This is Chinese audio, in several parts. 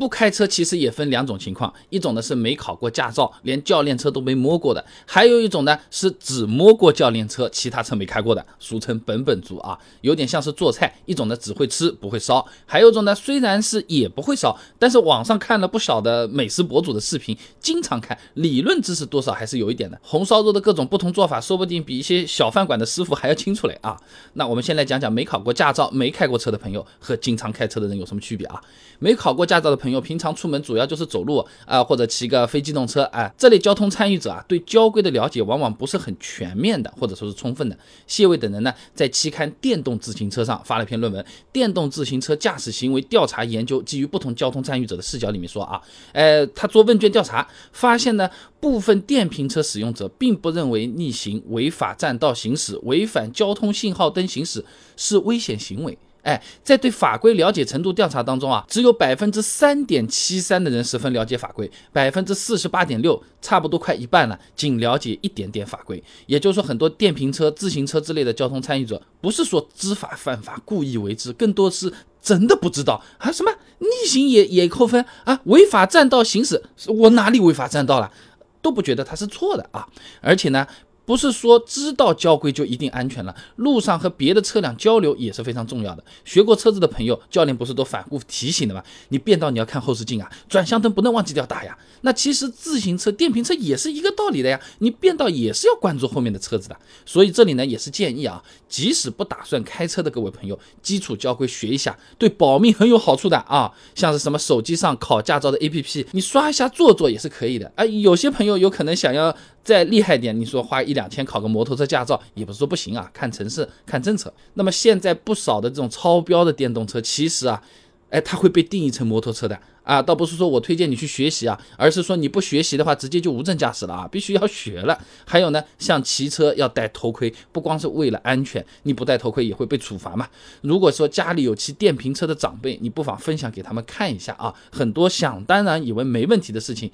不开车其实也分两种情况，一种呢是没考过驾照，连教练车都没摸过的；还有一种呢是只摸过教练车，其他车没开过的，俗称本本族啊，有点像是做菜，一种呢只会吃不会烧，还有一种呢虽然是也不会烧，但是网上看了不少的美食博主的视频，经常看，理论知识多少还是有一点的。红烧肉的各种不同做法，说不定比一些小饭馆的师傅还要清楚嘞啊！那我们先来讲讲没考过驾照、没开过车的朋友和经常开车的人有什么区别啊？没考过驾照的朋友，平常出门主要就是走路啊，或者骑个非机动车，哎，这类交通参与者啊，对交规的了解往往不是很全面的，或者说是充分的。谢卫等人呢，在期刊《电动自行车》上发了篇论文，《电动自行车驾驶行为调查研究》，基于不同交通参与者的视角，里面说啊，呃，他做问卷调查，发现呢，部分电瓶车使用者并不认为逆行、违法占道行驶、违反交通信号灯行驶是危险行为。哎，在对法规了解程度调查当中啊，只有百分之三点七三的人十分了解法规，百分之四十八点六，差不多快一半了，仅了解一点点法规。也就是说，很多电瓶车、自行车之类的交通参与者，不是说知法犯法、故意为之，更多是真的不知道啊，什么逆行也也扣分啊，违法占道行驶，我哪里违法占道了，都不觉得它是错的啊，而且呢。不是说知道交规就一定安全了，路上和别的车辆交流也是非常重要的。学过车子的朋友，教练不是都反复提醒的吗？你变道你要看后视镜啊，转向灯不能忘记掉打呀。那其实自行车、电瓶车也是一个道理的呀，你变道也是要关注后面的车子的。所以这里呢也是建议啊，即使不打算开车的各位朋友，基础交规学一下，对保命很有好处的啊。像是什么手机上考驾照的 APP，你刷一下做做也是可以的啊。有些朋友有可能想要。再厉害点，你说花一两千考个摩托车驾照，也不是说不行啊，看城市看政策。那么现在不少的这种超标的电动车，其实啊，哎，它会被定义成摩托车的啊，倒不是说我推荐你去学习啊，而是说你不学习的话，直接就无证驾驶了啊，必须要学了。还有呢，像骑车要戴头盔，不光是为了安全，你不戴头盔也会被处罚嘛。如果说家里有骑电瓶车的长辈，你不妨分享给他们看一下啊，很多想当然以为没问题的事情。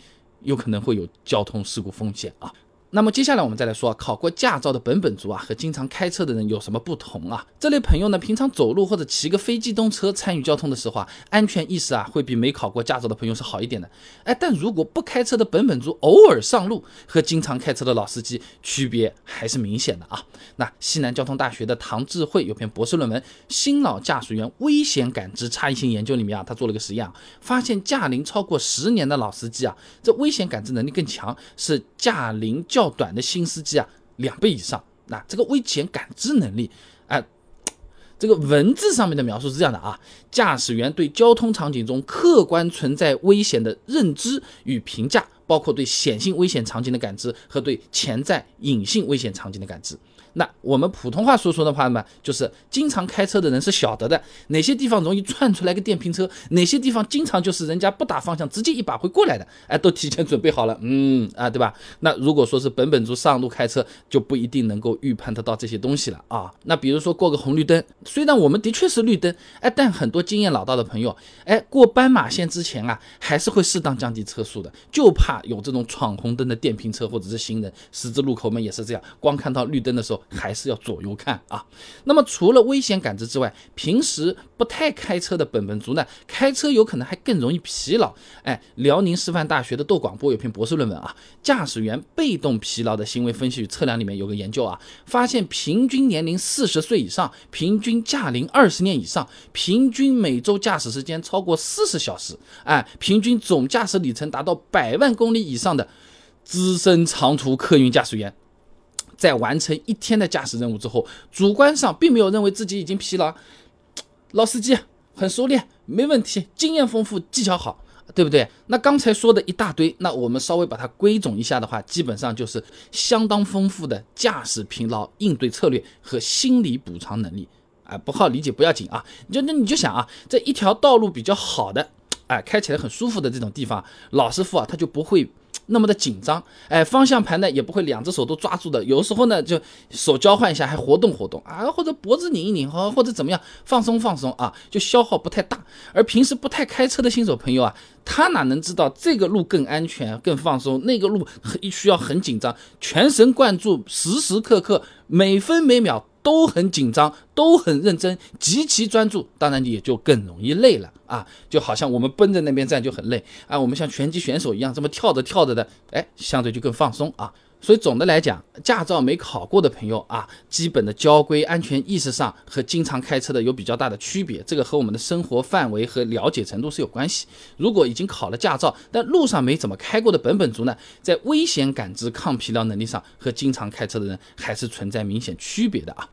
有可能会有交通事故风险啊。那么接下来我们再来说，考过驾照的本本族啊和经常开车的人有什么不同啊？这类朋友呢，平常走路或者骑个非机动车参与交通的时候啊，安全意识啊会比没考过驾照的朋友是好一点的。哎，但如果不开车的本本族偶尔上路，和经常开车的老司机区别还是明显的啊。那西南交通大学的唐智慧有篇博士论文《新老驾驶员危险感知差异性研究》里面啊，他做了个实验，发现驾龄超过十年的老司机啊，这危险感知能力更强，是驾龄较。短的新司机啊，两倍以上。那这个危险感知能力，哎，这个文字上面的描述是这样的啊：驾驶员对交通场景中客观存在危险的认知与评价，包括对显性危险场景的感知和对潜在隐性危险场景的感知。那我们普通话说说的话嘛，就是经常开车的人是晓得的，哪些地方容易窜出来个电瓶车，哪些地方经常就是人家不打方向直接一把会过来的，哎，都提前准备好了，嗯啊，对吧？那如果说是本本族上路开车，就不一定能够预判得到这些东西了啊。那比如说过个红绿灯，虽然我们的确是绿灯，哎，但很多经验老道的朋友，哎，过斑马线之前啊，还是会适当降低车速的，就怕有这种闯红灯的电瓶车或者是行人。十字路口们也是这样，光看到绿灯的时候。还是要左右看啊。那么除了危险感知之外，平时不太开车的本本族呢，开车有可能还更容易疲劳。哎，辽宁师范大学的窦广波有篇博士论文啊，《驾驶员被动疲劳的行为分析与测量》里面有个研究啊，发现平均年龄四十岁以上，平均驾龄二十年以上，平均每周驾驶时间超过四十小时，哎，平均总驾驶里程达到百万公里以上的资深长途客运驾驶员。在完成一天的驾驶任务之后，主观上并没有认为自己已经疲劳，老司机很熟练，没问题，经验丰富，技巧好，对不对？那刚才说的一大堆，那我们稍微把它归总一下的话，基本上就是相当丰富的驾驶疲劳应对策略和心理补偿能力。啊，不好理解不要紧啊，你就那你就想啊，这一条道路比较好的，哎，开起来很舒服的这种地方，老师傅啊，他就不会。那么的紧张，哎，方向盘呢也不会两只手都抓住的，有时候呢就手交换一下，还活动活动啊，或者脖子拧一拧，或或者怎么样放松放松啊，就消耗不太大。而平时不太开车的新手朋友啊，他哪能知道这个路更安全、更放松，那个路很需要很紧张，全神贯注，时时刻刻每分每秒。都很紧张，都很认真，极其专注，当然你也就更容易累了啊。就好像我们奔着那边站就很累啊，我们像拳击选手一样这么跳着跳着的，哎，相对就更放松啊。所以总的来讲，驾照没考过的朋友啊，基本的交规安全意识上和经常开车的有比较大的区别。这个和我们的生活范围和了解程度是有关系。如果已经考了驾照，但路上没怎么开过的本本族呢，在危险感知、抗疲劳能力上和经常开车的人还是存在明显区别的啊。